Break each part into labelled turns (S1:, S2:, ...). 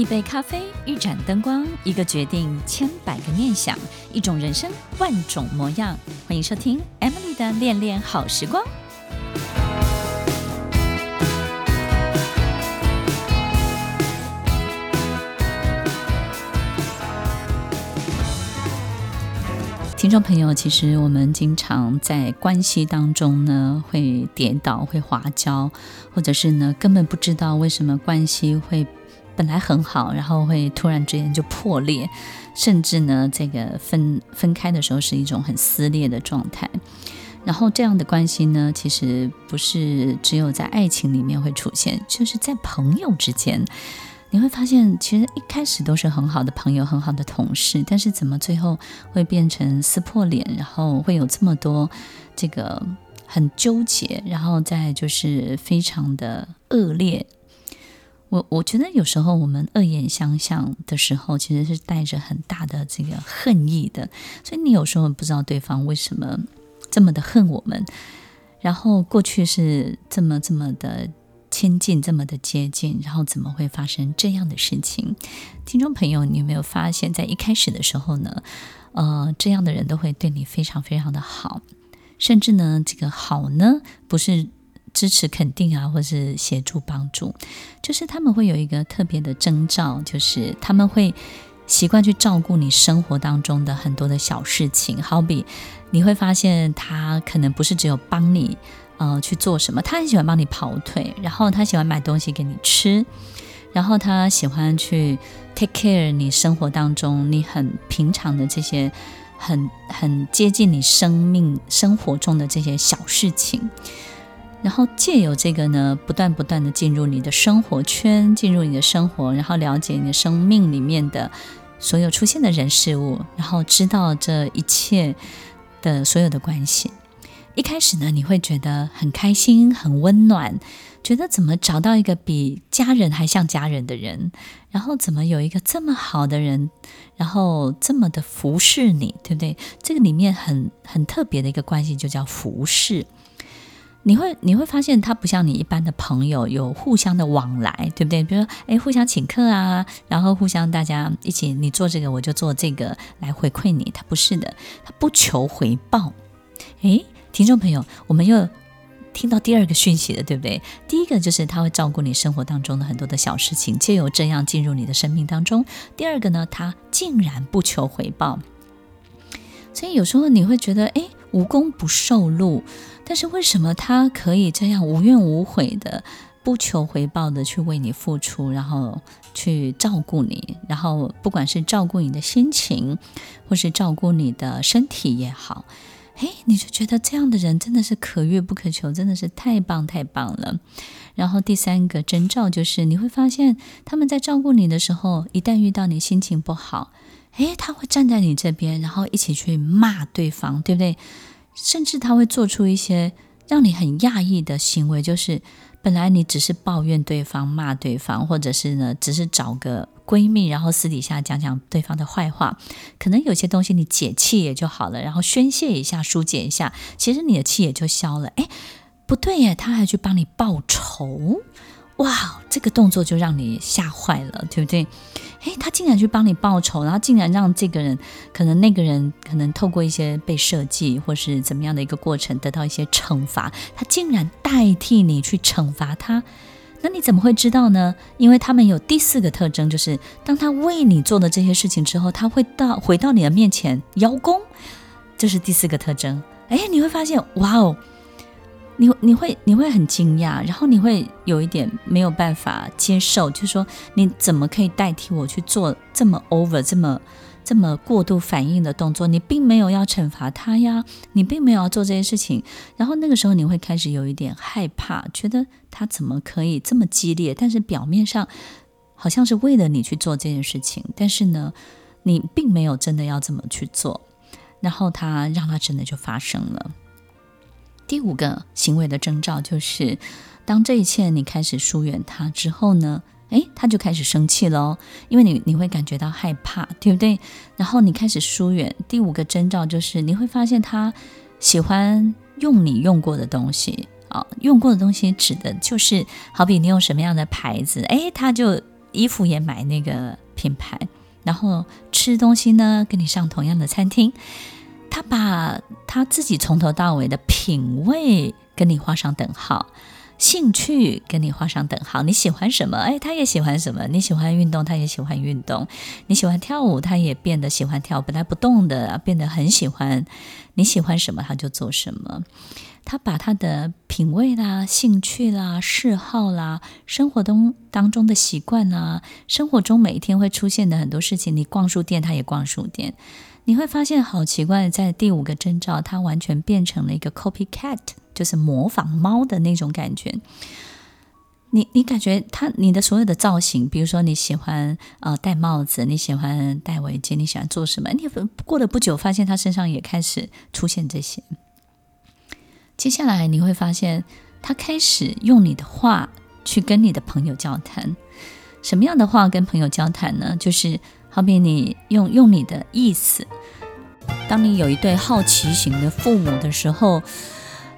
S1: 一杯咖啡，一盏灯光，一个决定，千百个念想，一种人生，万种模样。欢迎收听 Emily 的恋恋好时光。听众朋友，其实我们经常在关系当中呢，会跌倒，会滑跤，或者是呢，根本不知道为什么关系会。本来很好，然后会突然之间就破裂，甚至呢，这个分分开的时候是一种很撕裂的状态。然后这样的关系呢，其实不是只有在爱情里面会出现，就是在朋友之间，你会发现，其实一开始都是很好的朋友，很好的同事，但是怎么最后会变成撕破脸，然后会有这么多这个很纠结，然后再就是非常的恶劣。我我觉得有时候我们恶言相向的时候，其实是带着很大的这个恨意的。所以你有时候不知道对方为什么这么的恨我们，然后过去是这么这么的亲近，这么的接近，然后怎么会发生这样的事情？听众朋友，你有没有发现，在一开始的时候呢，呃，这样的人都会对你非常非常的好，甚至呢，这个好呢，不是。支持、肯定啊，或是协助、帮助，就是他们会有一个特别的征兆，就是他们会习惯去照顾你生活当中的很多的小事情。好比你会发现，他可能不是只有帮你呃去做什么，他很喜欢帮你跑腿，然后他喜欢买东西给你吃，然后他喜欢去 take care 你生活当中你很平常的这些很很接近你生命生活中的这些小事情。然后借由这个呢，不断不断的进入你的生活圈，进入你的生活，然后了解你的生命里面的所有出现的人事物，然后知道这一切的所有的关系。一开始呢，你会觉得很开心、很温暖，觉得怎么找到一个比家人还像家人的人，然后怎么有一个这么好的人，然后这么的服侍你，对不对？这个里面很很特别的一个关系，就叫服侍。你会你会发现，他不像你一般的朋友，有互相的往来，对不对？比如说，哎，互相请客啊，然后互相大家一起，你做这个，我就做这个，来回馈你。他不是的，他不求回报。哎，听众朋友，我们又听到第二个讯息了，对不对？第一个就是他会照顾你生活当中的很多的小事情，借由这样进入你的生命当中。第二个呢，他竟然不求回报。所以有时候你会觉得，哎，无功不受禄。但是为什么他可以这样无怨无悔的、不求回报的去为你付出，然后去照顾你，然后不管是照顾你的心情，或是照顾你的身体也好，诶，你就觉得这样的人真的是可遇不可求，真的是太棒太棒了。然后第三个征兆就是你会发现，他们在照顾你的时候，一旦遇到你心情不好，诶，他会站在你这边，然后一起去骂对方，对不对？甚至他会做出一些让你很讶异的行为，就是本来你只是抱怨对方、骂对方，或者是呢，只是找个闺蜜，然后私底下讲讲对方的坏话，可能有些东西你解气也就好了，然后宣泄一下、疏解一下，其实你的气也就消了。哎，不对耶，他还去帮你报仇。哇，这个动作就让你吓坏了，对不对？诶，他竟然去帮你报仇，然后竟然让这个人，可能那个人可能透过一些被设计或是怎么样的一个过程得到一些惩罚，他竟然代替你去惩罚他，那你怎么会知道呢？因为他们有第四个特征，就是当他为你做的这些事情之后，他会到回到你的面前邀功，这是第四个特征。诶，你会发现，哇哦！你你会你会很惊讶，然后你会有一点没有办法接受，就是说你怎么可以代替我去做这么 over、这么这么过度反应的动作？你并没有要惩罚他呀，你并没有要做这些事情。然后那个时候你会开始有一点害怕，觉得他怎么可以这么激烈？但是表面上好像是为了你去做这件事情，但是呢，你并没有真的要这么去做。然后他让他真的就发生了。第五个行为的征兆就是，当这一切你开始疏远他之后呢，诶，他就开始生气了，因为你你会感觉到害怕，对不对？然后你开始疏远。第五个征兆就是你会发现他喜欢用你用过的东西啊，用过的东西指的就是好比你用什么样的牌子，诶，他就衣服也买那个品牌，然后吃东西呢跟你上同样的餐厅，他把他自己从头到尾的品味跟你画上等号。兴趣跟你画上等号，你喜欢什么？哎，他也喜欢什么？你喜欢运动，他也喜欢运动。你喜欢跳舞，他也变得喜欢跳。本来不动的，变得很喜欢。你喜欢什么，他就做什么。他把他的品味啦、兴趣啦、嗜好啦、生活中当中的习惯啦，生活中每一天会出现的很多事情，你逛书店，他也逛书店。你会发现好奇怪，在第五个征兆，它完全变成了一个 copycat。就是模仿猫的那种感觉，你你感觉它你的所有的造型，比如说你喜欢呃戴帽子，你喜欢戴围巾，你喜欢做什么？你过了不久，发现他身上也开始出现这些。接下来你会发现，他开始用你的话去跟你的朋友交谈。什么样的话跟朋友交谈呢？就是好比你用用你的意思，当你有一对好奇型的父母的时候。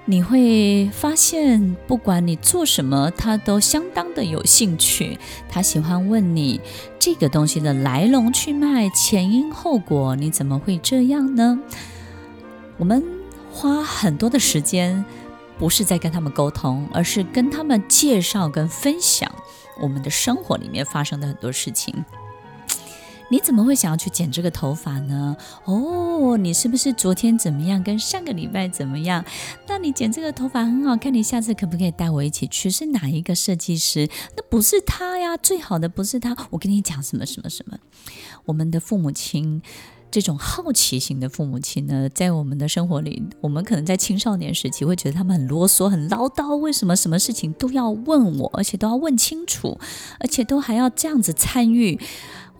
S1: 你会发现，不管你做什么，他都相当的有兴趣。他喜欢问你这个东西的来龙去脉、前因后果，你怎么会这样呢？我们花很多的时间，不是在跟他们沟通，而是跟他们介绍跟分享我们的生活里面发生的很多事情。你怎么会想要去剪这个头发呢？哦，你是不是昨天怎么样，跟上个礼拜怎么样？那你剪这个头发很好看，你下次可不可以带我一起去？是哪一个设计师？那不是他呀，最好的不是他。我跟你讲什么什么什么。我们的父母亲，这种好奇型的父母亲呢，在我们的生活里，我们可能在青少年时期会觉得他们很啰嗦、很唠叨，为什么什么事情都要问我，而且都要问清楚，而且都还要这样子参与。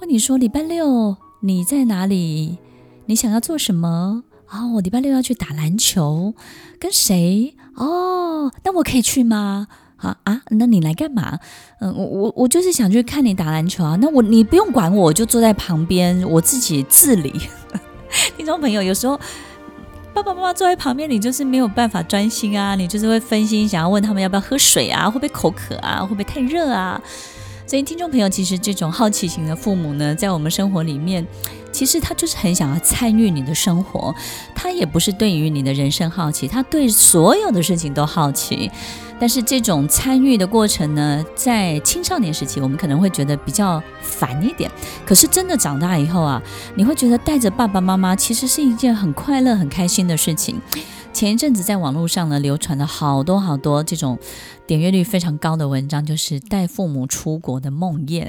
S1: 问你说礼拜六你在哪里？你想要做什么？哦，我礼拜六要去打篮球，跟谁？哦，那我可以去吗？啊啊，那你来干嘛？嗯，我我我就是想去看你打篮球啊。那我你不用管我，我就坐在旁边，我自己自理。听众朋友，有时候爸爸妈妈坐在旁边，你就是没有办法专心啊，你就是会分心，想要问他们要不要喝水啊，会不会口渴啊，会不会太热啊？所以，听众朋友，其实这种好奇型的父母呢，在我们生活里面，其实他就是很想要参与你的生活。他也不是对于你的人生好奇，他对所有的事情都好奇。但是，这种参与的过程呢，在青少年时期，我们可能会觉得比较烦一点。可是，真的长大以后啊，你会觉得带着爸爸妈妈，其实是一件很快乐、很开心的事情。前一阵子在网络上呢，流传了好多好多这种点阅率非常高的文章，就是带父母出国的梦魇。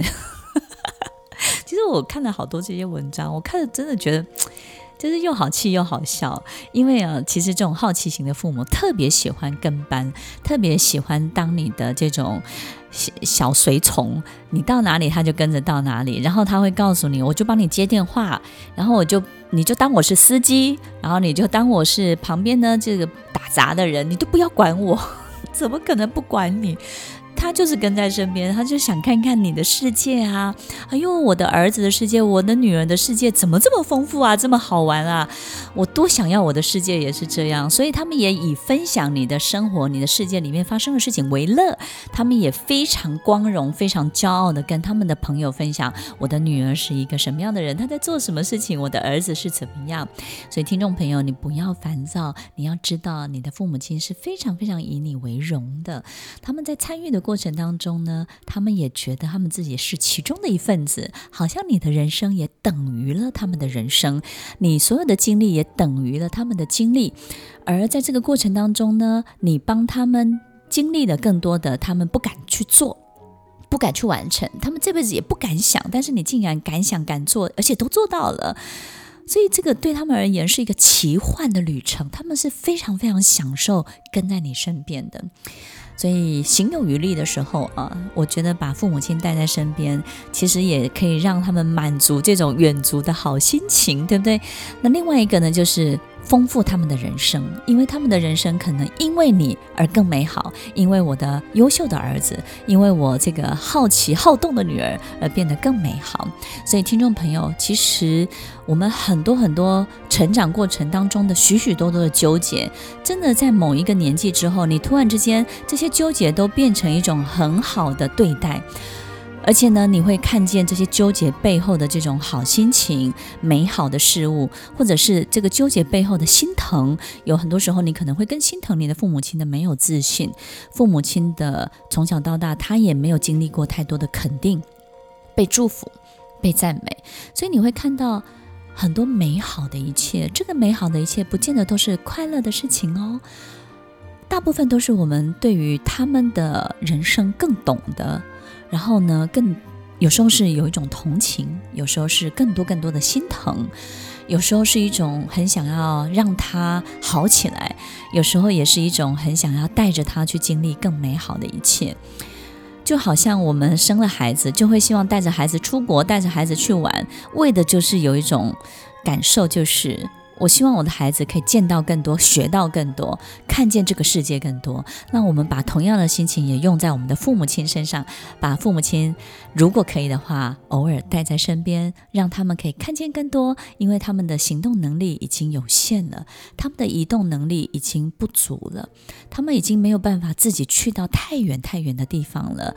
S1: 其实我看了好多这些文章，我看了真的觉得，就是又好气又好笑。因为啊，其实这种好奇型的父母特别喜欢跟班，特别喜欢当你的这种。小随从，你到哪里他就跟着到哪里，然后他会告诉你，我就帮你接电话，然后我就你就当我是司机，然后你就当我是旁边呢这个打杂的人，你都不要管我，怎么可能不管你？他就是跟在身边，他就想看看你的世界啊！哎呦，我的儿子的世界，我的女儿的世界怎么这么丰富啊，这么好玩啊！我多想要我的世界也是这样，所以他们也以分享你的生活、你的世界里面发生的事情为乐。他们也非常光荣、非常骄傲地跟他们的朋友分享：我的女儿是一个什么样的人，她在做什么事情，我的儿子是怎么样。所以，听众朋友，你不要烦躁，你要知道，你的父母亲是非常非常以你为荣的。他们在参与的过。程当中呢，他们也觉得他们自己是其中的一份子，好像你的人生也等于了他们的人生，你所有的经历也等于了他们的经历。而在这个过程当中呢，你帮他们经历了更多的，他们不敢去做，不敢去完成，他们这辈子也不敢想，但是你竟然敢想敢做，而且都做到了，所以这个对他们而言是一个奇幻的旅程，他们是非常非常享受跟在你身边的。所以行有余力的时候啊，我觉得把父母亲带在身边，其实也可以让他们满足这种远足的好心情，对不对？那另外一个呢，就是。丰富他们的人生，因为他们的人生可能因为你而更美好，因为我的优秀的儿子，因为我这个好奇好动的女儿而变得更美好。所以，听众朋友，其实我们很多很多成长过程当中的许许多多的纠结，真的在某一个年纪之后，你突然之间这些纠结都变成一种很好的对待。而且呢，你会看见这些纠结背后的这种好心情、美好的事物，或者是这个纠结背后的心疼。有很多时候，你可能会更心疼你的父母亲的没有自信，父母亲的从小到大，他也没有经历过太多的肯定、被祝福、被赞美，所以你会看到很多美好的一切。这个美好的一切，不见得都是快乐的事情哦，大部分都是我们对于他们的人生更懂得。然后呢，更有时候是有一种同情，有时候是更多更多的心疼，有时候是一种很想要让他好起来，有时候也是一种很想要带着他去经历更美好的一切。就好像我们生了孩子，就会希望带着孩子出国，带着孩子去玩，为的就是有一种感受，就是。我希望我的孩子可以见到更多，学到更多，看见这个世界更多。那我们把同样的心情也用在我们的父母亲身上，把父母亲如果可以的话，偶尔带在身边，让他们可以看见更多。因为他们的行动能力已经有限了，他们的移动能力已经不足了，他们已经没有办法自己去到太远太远的地方了。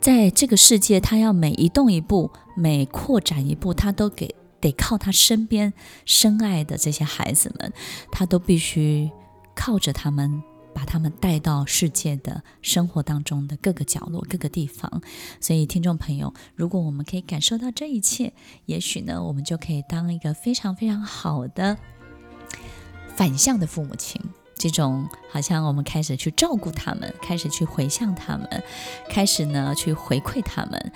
S1: 在这个世界，他要每移动一步，每扩展一步，他都给。得靠他身边深爱的这些孩子们，他都必须靠着他们，把他们带到世界的生活当中的各个角落、各个地方。所以，听众朋友，如果我们可以感受到这一切，也许呢，我们就可以当一个非常非常好的反向的父母亲。这种好像我们开始去照顾他们，开始去回向他们，开始呢去回馈他们。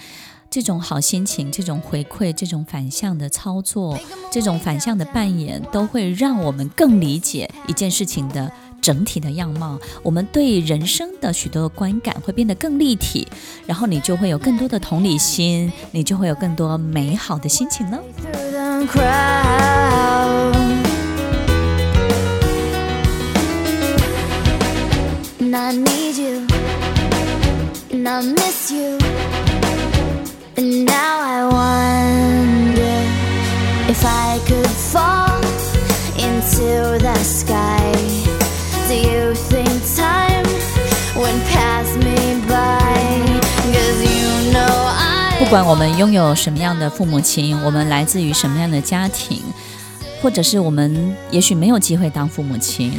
S1: 这种好心情，这种回馈，这种反向的操作，这种反向的扮演，都会让我们更理解一件事情的整体的样貌。我们对人生的许多观感会变得更立体，然后你就会有更多的同理心，你就会有更多美好的心情不管我们拥有什么样的父母亲，我们来自于什么样的家庭，或者是我们也许没有机会当父母亲，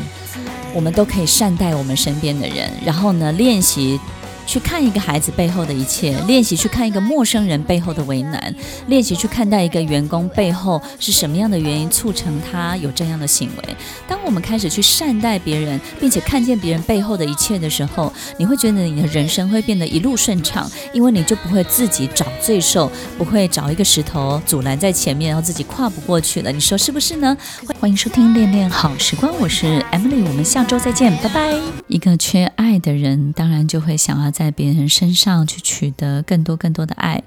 S1: 我们都可以善待我们身边的人，然后呢，练习。去看一个孩子背后的一切，练习去看一个陌生人背后的为难，练习去看待一个员工背后是什么样的原因促成他有这样的行为。当我们开始去善待别人，并且看见别人背后的一切的时候，你会觉得你的人生会变得一路顺畅，因为你就不会自己找罪受，不会找一个石头阻拦在前面，然后自己跨不过去了。你说是不是呢？欢迎收听恋恋好时光，我是 Emily，我们下周再见，拜拜。一个缺爱的人，当然就会想要。在别人身上去取得更多更多的爱，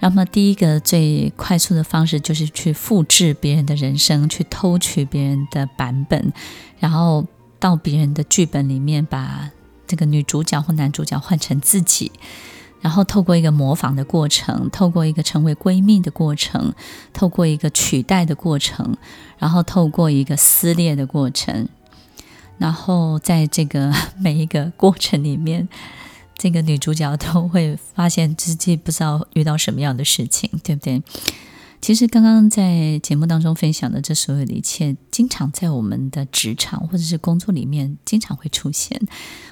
S1: 那么第一个最快速的方式就是去复制别人的人生，去偷取别人的版本，然后到别人的剧本里面把这个女主角或男主角换成自己，然后透过一个模仿的过程，透过一个成为闺蜜的过程，透过一个取代的过程，然后透过一个撕裂的过程，然后在这个 每一个过程里面。这个女主角都会发现自己不知道遇到什么样的事情，对不对？其实刚刚在节目当中分享的这所有的一切，经常在我们的职场或者是工作里面经常会出现。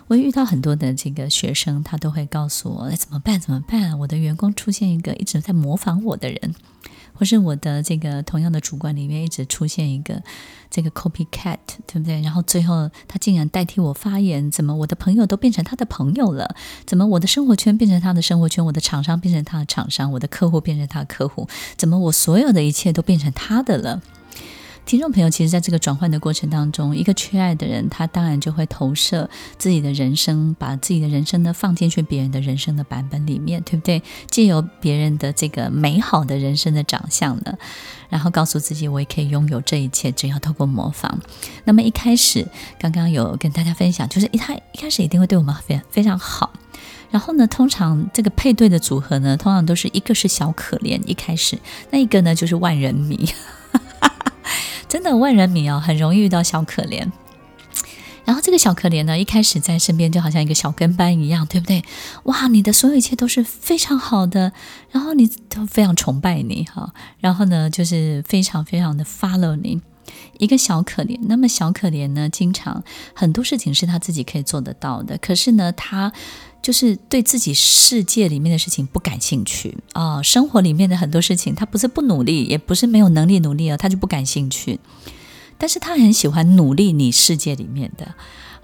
S1: 我遇到很多的这个学生，他都会告诉我：“哎，怎么办？怎么办？我的员工出现一个一直在模仿我的人。”或是我的这个同样的主观里面一直出现一个这个 copycat，对不对？然后最后他竟然代替我发言，怎么我的朋友都变成他的朋友了？怎么我的生活圈变成他的生活圈？我的厂商变成他的厂商？我的客户变成他的客户？怎么我所有的一切都变成他的了？听众朋友，其实在这个转换的过程当中，一个缺爱的人，他当然就会投射自己的人生，把自己的人生呢放进去别人的人生的版本里面，对不对？借由别人的这个美好的人生的长相呢，然后告诉自己，我也可以拥有这一切，只要透过模仿。那么一开始，刚刚有跟大家分享，就是一开一开始一定会对我们非非常好。然后呢，通常这个配对的组合呢，通常都是一个是小可怜，一开始那一个呢就是万人迷。真的万人迷哦，很容易遇到小可怜。然后这个小可怜呢，一开始在身边就好像一个小跟班一样，对不对？哇，你的所有一切都是非常好的，然后你都非常崇拜你哈，然后呢，就是非常非常的 follow 你。一个小可怜，那么小可怜呢，经常很多事情是他自己可以做得到的，可是呢，他就是对自己世界里面的事情不感兴趣。啊、生活里面的很多事情，他不是不努力，也不是没有能力努力啊，他就不感兴趣。但是他很喜欢努力你世界里面的，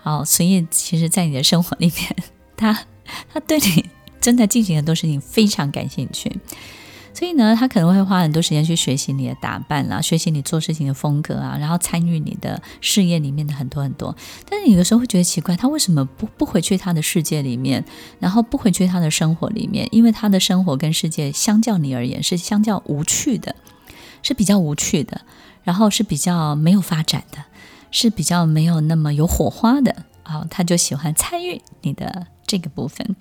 S1: 哦，所以其实，在你的生活里面，他他对你正在进行很多事情非常感兴趣，所以呢，他可能会花很多时间去学习你的打扮啦，学习你做事情的风格啊，然后参与你的事业里面的很多很多。但是有的时候会觉得奇怪，他为什么不不回去他的世界里面，然后不回去他的生活里面？因为他的生活跟世界相较你而言是相较无趣的，是比较无趣的。然后是比较没有发展的，是比较没有那么有火花的啊、他就喜欢参与你的这个部分。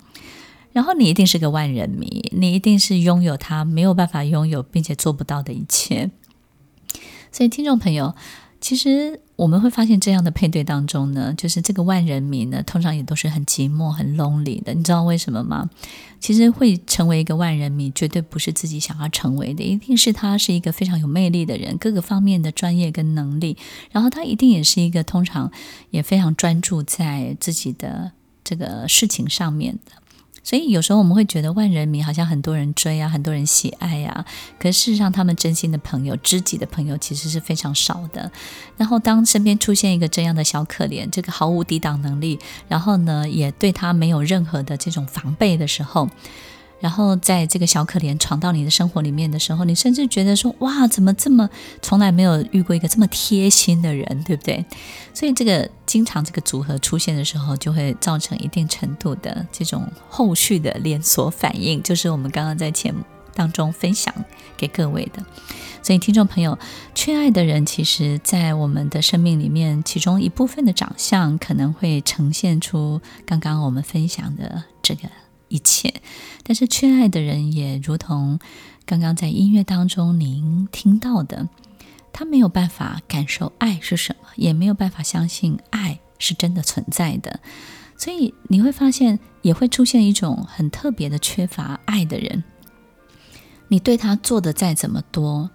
S1: 然后你一定是个万人迷，你一定是拥有他没有办法拥有并且做不到的一切。所以，听众朋友。其实我们会发现，这样的配对当中呢，就是这个万人迷呢，通常也都是很寂寞、很 lonely 的。你知道为什么吗？其实会成为一个万人迷，绝对不是自己想要成为的，一定是他是一个非常有魅力的人，各个方面的专业跟能力，然后他一定也是一个通常也非常专注在自己的这个事情上面的。所以有时候我们会觉得万人迷好像很多人追啊，很多人喜爱呀，可是事实上他们真心的朋友、知己的朋友其实是非常少的。然后当身边出现一个这样的小可怜，这个毫无抵挡能力，然后呢也对他没有任何的这种防备的时候。然后在这个小可怜闯到你的生活里面的时候，你甚至觉得说：“哇，怎么这么从来没有遇过一个这么贴心的人，对不对？”所以这个经常这个组合出现的时候，就会造成一定程度的这种后续的连锁反应，就是我们刚刚在节目当中分享给各位的。所以听众朋友，缺爱的人，其实在我们的生命里面，其中一部分的长相可能会呈现出刚刚我们分享的这个。一切，但是缺爱的人也如同刚刚在音乐当中您听到的，他没有办法感受爱是什么，也没有办法相信爱是真的存在的，所以你会发现也会出现一种很特别的缺乏爱的人。你对他做的再怎么多，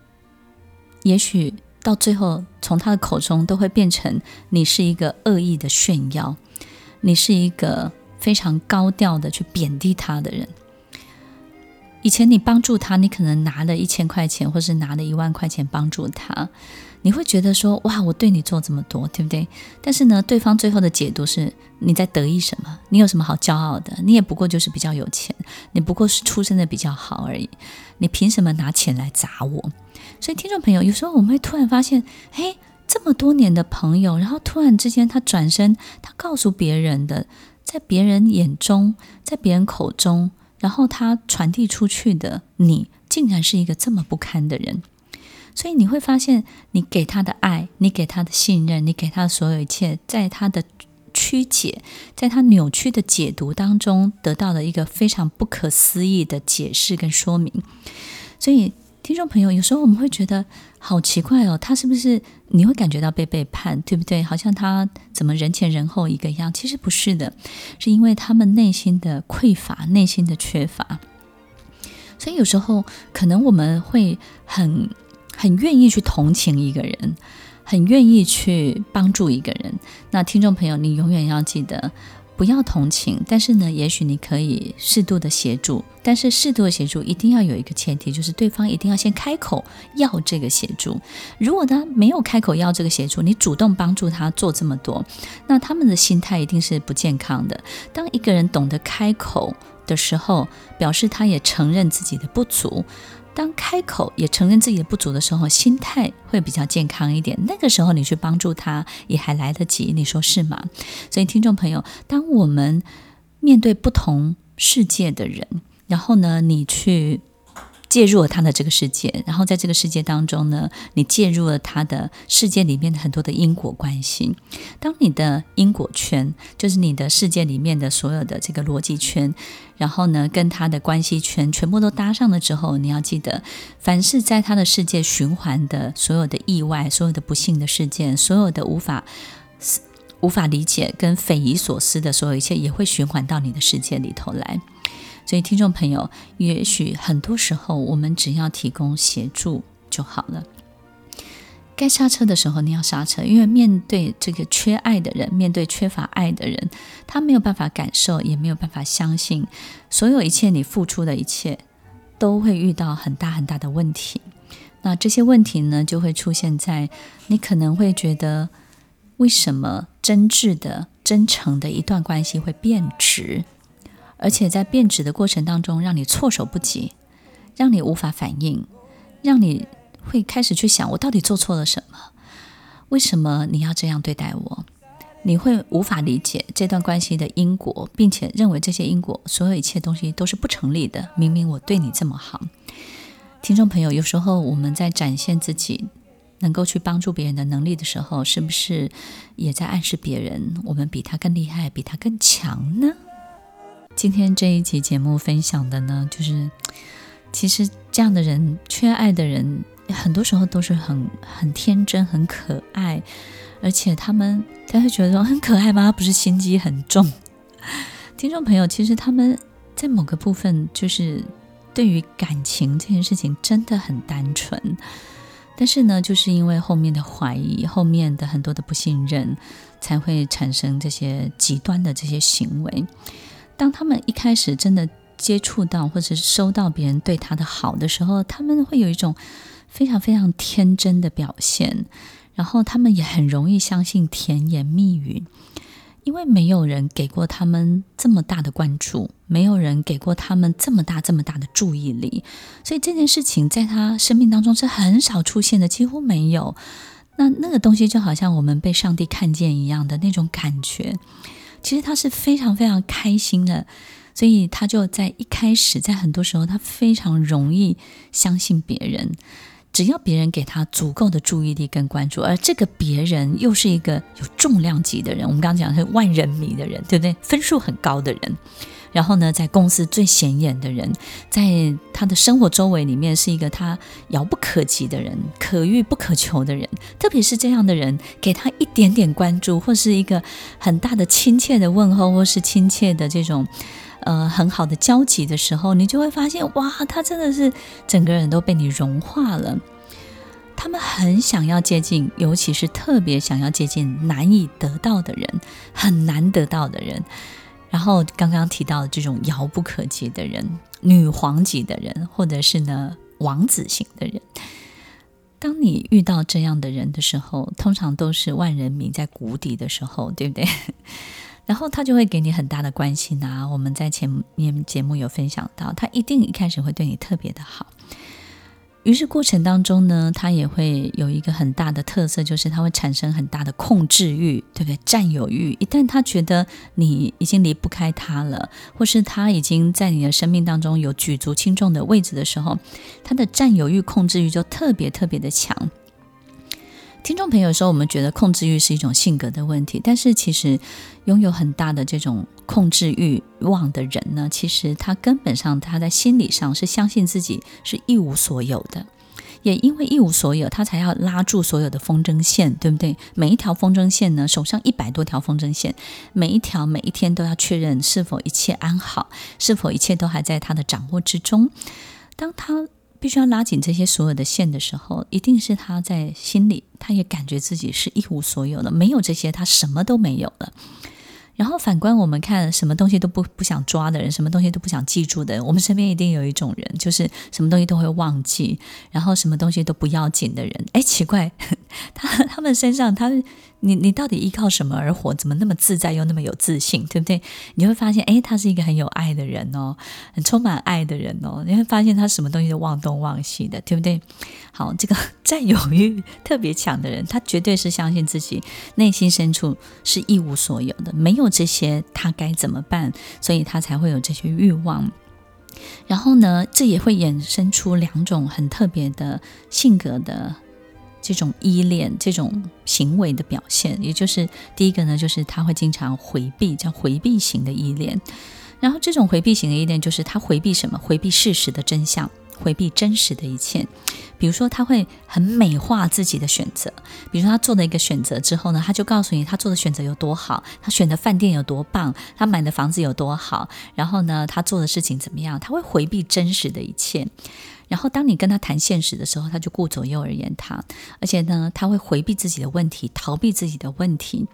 S1: 也许到最后从他的口中都会变成你是一个恶意的炫耀，你是一个。非常高调的去贬低他的人，以前你帮助他，你可能拿了一千块钱，或是拿了一万块钱帮助他，你会觉得说哇，我对你做这么多，对不对？但是呢，对方最后的解读是你在得意什么？你有什么好骄傲的？你也不过就是比较有钱，你不过是出身的比较好而已，你凭什么拿钱来砸我？所以听众朋友，有时候我们会突然发现，嘿，这么多年的朋友，然后突然之间他转身，他告诉别人的。在别人眼中，在别人口中，然后他传递出去的你，竟然是一个这么不堪的人。所以你会发现，你给他的爱，你给他的信任，你给他的所有一切，在他的曲解，在他扭曲的解读当中，得到了一个非常不可思议的解释跟说明。所以。听众朋友，有时候我们会觉得好奇怪哦，他是不是你会感觉到被背叛，对不对？好像他怎么人前人后一个样？其实不是的，是因为他们内心的匮乏，内心的缺乏。所以有时候可能我们会很很愿意去同情一个人，很愿意去帮助一个人。那听众朋友，你永远要记得。不要同情，但是呢，也许你可以适度的协助，但是适度的协助一定要有一个前提，就是对方一定要先开口要这个协助。如果他没有开口要这个协助，你主动帮助他做这么多，那他们的心态一定是不健康的。当一个人懂得开口的时候，表示他也承认自己的不足。当开口也承认自己的不足的时候，心态会比较健康一点。那个时候你去帮助他也还来得及，你说是吗？所以听众朋友，当我们面对不同世界的人，然后呢，你去。介入了他的这个世界，然后在这个世界当中呢，你介入了他的世界里面的很多的因果关系。当你的因果圈，就是你的世界里面的所有的这个逻辑圈，然后呢，跟他的关系圈全部都搭上了之后，你要记得，凡是在他的世界循环的所有的意外、所有的不幸的事件、所有的无法无法理解跟匪夷所思的所有一切，也会循环到你的世界里头来。所以，听众朋友，也许很多时候我们只要提供协助就好了。该刹车的时候，你要刹车，因为面对这个缺爱的人，面对缺乏爱的人，他没有办法感受，也没有办法相信，所有一切你付出的一切，都会遇到很大很大的问题。那这些问题呢，就会出现在你可能会觉得，为什么真挚的、真诚的一段关系会变质，而且在变质的过程当中，让你措手不及，让你无法反应，让你。会开始去想，我到底做错了什么？为什么你要这样对待我？你会无法理解这段关系的因果，并且认为这些因果，所有一切东西都是不成立的。明明我对你这么好，听众朋友，有时候我们在展现自己能够去帮助别人的能力的时候，是不是也在暗示别人，我们比他更厉害，比他更强呢？今天这一集节目分享的呢，就是其实这样的人，缺爱的人。很多时候都是很很天真、很可爱，而且他们他会觉得说很可爱吗？不是心机很重。听众朋友，其实他们在某个部分就是对于感情这件事情真的很单纯，但是呢，就是因为后面的怀疑、后面的很多的不信任，才会产生这些极端的这些行为。当他们一开始真的接触到或者是收到别人对他的好的时候，他们会有一种。非常非常天真的表现，然后他们也很容易相信甜言蜜语，因为没有人给过他们这么大的关注，没有人给过他们这么大这么大的注意力，所以这件事情在他生命当中是很少出现的，几乎没有。那那个东西就好像我们被上帝看见一样的那种感觉，其实他是非常非常开心的。所以他就在一开始，在很多时候，他非常容易相信别人。只要别人给他足够的注意力跟关注，而这个别人又是一个有重量级的人，我们刚刚讲是万人迷的人，对不对？分数很高的人，然后呢，在公司最显眼的人，在他的生活周围里面是一个他遥不可及的人，可遇不可求的人。特别是这样的人，给他一点点关注，或是一个很大的亲切的问候，或是亲切的这种。呃，很好的交集的时候，你就会发现，哇，他真的是整个人都被你融化了。他们很想要接近，尤其是特别想要接近难以得到的人，很难得到的人。然后刚刚提到的这种遥不可及的人，女皇级的人，或者是呢王子型的人。当你遇到这样的人的时候，通常都是万人迷在谷底的时候，对不对？然后他就会给你很大的关心啊！我们在前面节目有分享到，他一定一开始会对你特别的好。于是过程当中呢，他也会有一个很大的特色，就是他会产生很大的控制欲，对不对？占有欲。一旦他觉得你已经离不开他了，或是他已经在你的生命当中有举足轻重的位置的时候，他的占有欲、控制欲就特别特别的强。听众朋友说，我们觉得控制欲是一种性格的问题，但是其实拥有很大的这种控制欲望的人呢，其实他根本上他在心理上是相信自己是一无所有的，也因为一无所有，他才要拉住所有的风筝线，对不对？每一条风筝线呢，手上一百多条风筝线，每一条每一天都要确认是否一切安好，是否一切都还在他的掌握之中。当他必须要拉紧这些所有的线的时候，一定是他在心里，他也感觉自己是一无所有的，没有这些，他什么都没有了。然后反观我们看，什么东西都不不想抓的人，什么东西都不想记住的人，我们身边一定有一种人，就是什么东西都会忘记，然后什么东西都不要紧的人。哎，奇怪，他他们身上，他们你你到底依靠什么而活？怎么那么自在又那么有自信，对不对？你会发现，哎，他是一个很有爱的人哦，很充满爱的人哦。你会发现他什么东西都忘东忘西的，对不对？好，这个占有欲特别强的人，他绝对是相信自己内心深处是一无所有的，没有这些他该怎么办？所以他才会有这些欲望。然后呢，这也会衍生出两种很特别的性格的这种依恋、这种行为的表现。也就是第一个呢，就是他会经常回避，叫回避型的依恋。然后这种回避型的依恋，就是他回避什么？回避事实的真相。回避真实的一切。比如说，他会很美化自己的选择。比如说，他做了一个选择之后呢，他就告诉你他做的选择有多好，他选的饭店有多棒，他买的房子有多好。然后呢，他做的事情怎么样？他会回避真实的一切。然后，当你跟他谈现实的时候，他就顾左右而言他，而且呢，他会回避自己的问题，逃避自己的问题。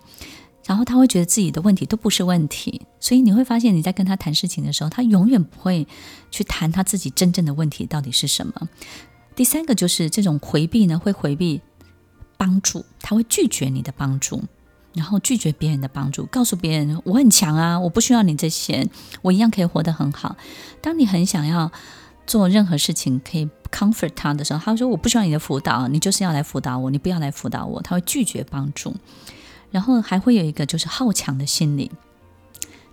S1: 然后他会觉得自己的问题都不是问题，所以你会发现你在跟他谈事情的时候，他永远不会去谈他自己真正的问题到底是什么。第三个就是这种回避呢，会回避帮助，他会拒绝你的帮助，然后拒绝别人的帮助，告诉别人我很强啊，我不需要你这些，我一样可以活得很好。当你很想要做任何事情可以 comfort 他的时候，他说我不需要你的辅导，你就是要来辅导我，你不要来辅导我，他会拒绝帮助。然后还会有一个就是好强的心理。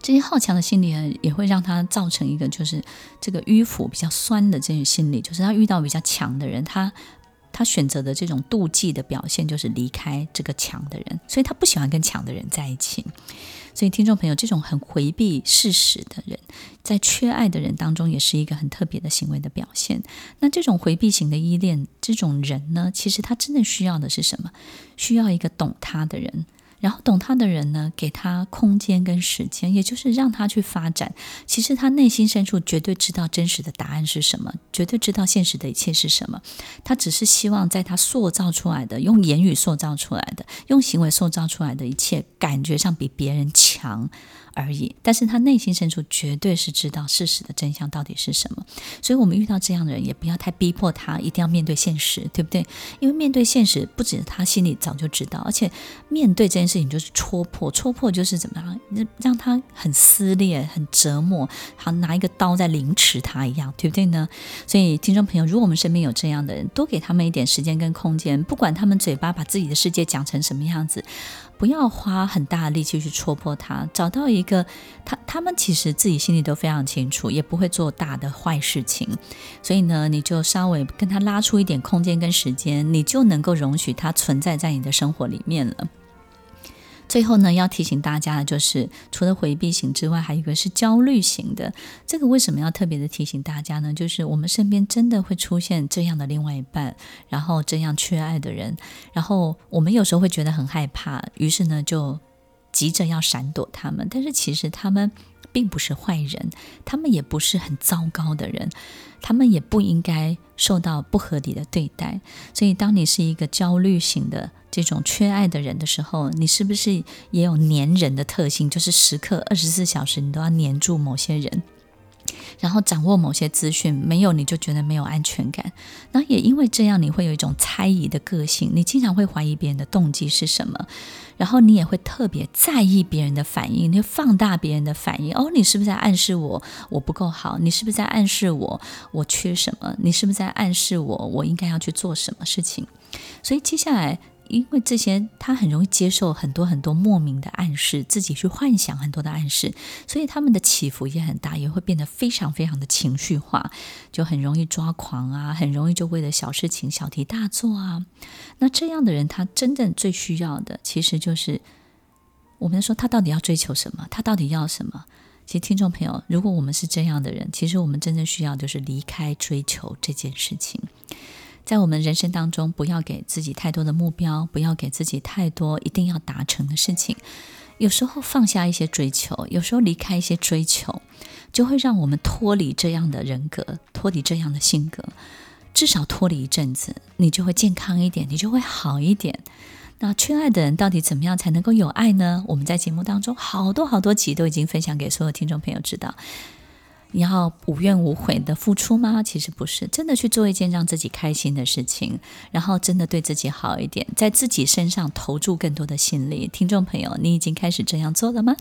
S1: 这些好强的心理呢，也会让他造成一个就是这个迂腐、比较酸的这种心理，就是他遇到比较强的人，他他选择的这种妒忌的表现就是离开这个强的人，所以他不喜欢跟强的人在一起。所以听众朋友，这种很回避事实的人，在缺爱的人当中，也是一个很特别的行为的表现。那这种回避型的依恋，这种人呢，其实他真的需要的是什么？需要一个懂他的人。然后懂他的人呢，给他空间跟时间，也就是让他去发展。其实他内心深处绝对知道真实的答案是什么，绝对知道现实的一切是什么。他只是希望在他塑造出来的、用言语塑造出来的、用行为塑造出来的一切，感觉上比别人强。而已，但是他内心深处绝对是知道事实的真相到底是什么，所以我们遇到这样的人，也不要太逼迫他，一定要面对现实，对不对？因为面对现实，不止他心里早就知道，而且面对这件事情就是戳破，戳破就是怎么样，让他很撕裂、很折磨，好拿一个刀在凌迟他一样，对不对呢？所以听众朋友，如果我们身边有这样的人，多给他们一点时间跟空间，不管他们嘴巴把自己的世界讲成什么样子。不要花很大的力气去戳破他，找到一个他，他们其实自己心里都非常清楚，也不会做大的坏事情，所以呢，你就稍微跟他拉出一点空间跟时间，你就能够容许他存在在你的生活里面了。最后呢，要提醒大家的就是，除了回避型之外，还有一个是焦虑型的。这个为什么要特别的提醒大家呢？就是我们身边真的会出现这样的另外一半，然后这样缺爱的人，然后我们有时候会觉得很害怕，于是呢就急着要闪躲他们。但是其实他们并不是坏人，他们也不是很糟糕的人，他们也不应该受到不合理的对待。所以，当你是一个焦虑型的，这种缺爱的人的时候，你是不是也有粘人的特性？就是时刻二十四小时你都要粘住某些人，然后掌握某些资讯，没有你就觉得没有安全感。那也因为这样，你会有一种猜疑的个性，你经常会怀疑别人的动机是什么，然后你也会特别在意别人的反应，你会放大别人的反应。哦，你是不是在暗示我我不够好？你是不是在暗示我我缺什么？你是不是在暗示我我应该要去做什么事情？所以接下来。因为这些，他很容易接受很多很多莫名的暗示，自己去幻想很多的暗示，所以他们的起伏也很大，也会变得非常非常的情绪化，就很容易抓狂啊，很容易就为了小事情小题大做啊。那这样的人，他真正最需要的，其实就是我们说他到底要追求什么，他到底要什么？其实听众朋友，如果我们是这样的人，其实我们真正需要就是离开追求这件事情。在我们人生当中，不要给自己太多的目标，不要给自己太多一定要达成的事情。有时候放下一些追求，有时候离开一些追求，就会让我们脱离这样的人格，脱离这样的性格。至少脱离一阵子，你就会健康一点，你就会好一点。那缺爱的人到底怎么样才能够有爱呢？我们在节目当中好多好多集都已经分享给所有听众朋友知道。你要无怨无悔的付出吗？其实不是，真的去做一件让自己开心的事情，然后真的对自己好一点，在自己身上投注更多的心力。听众朋友，你已经开始这样做了吗？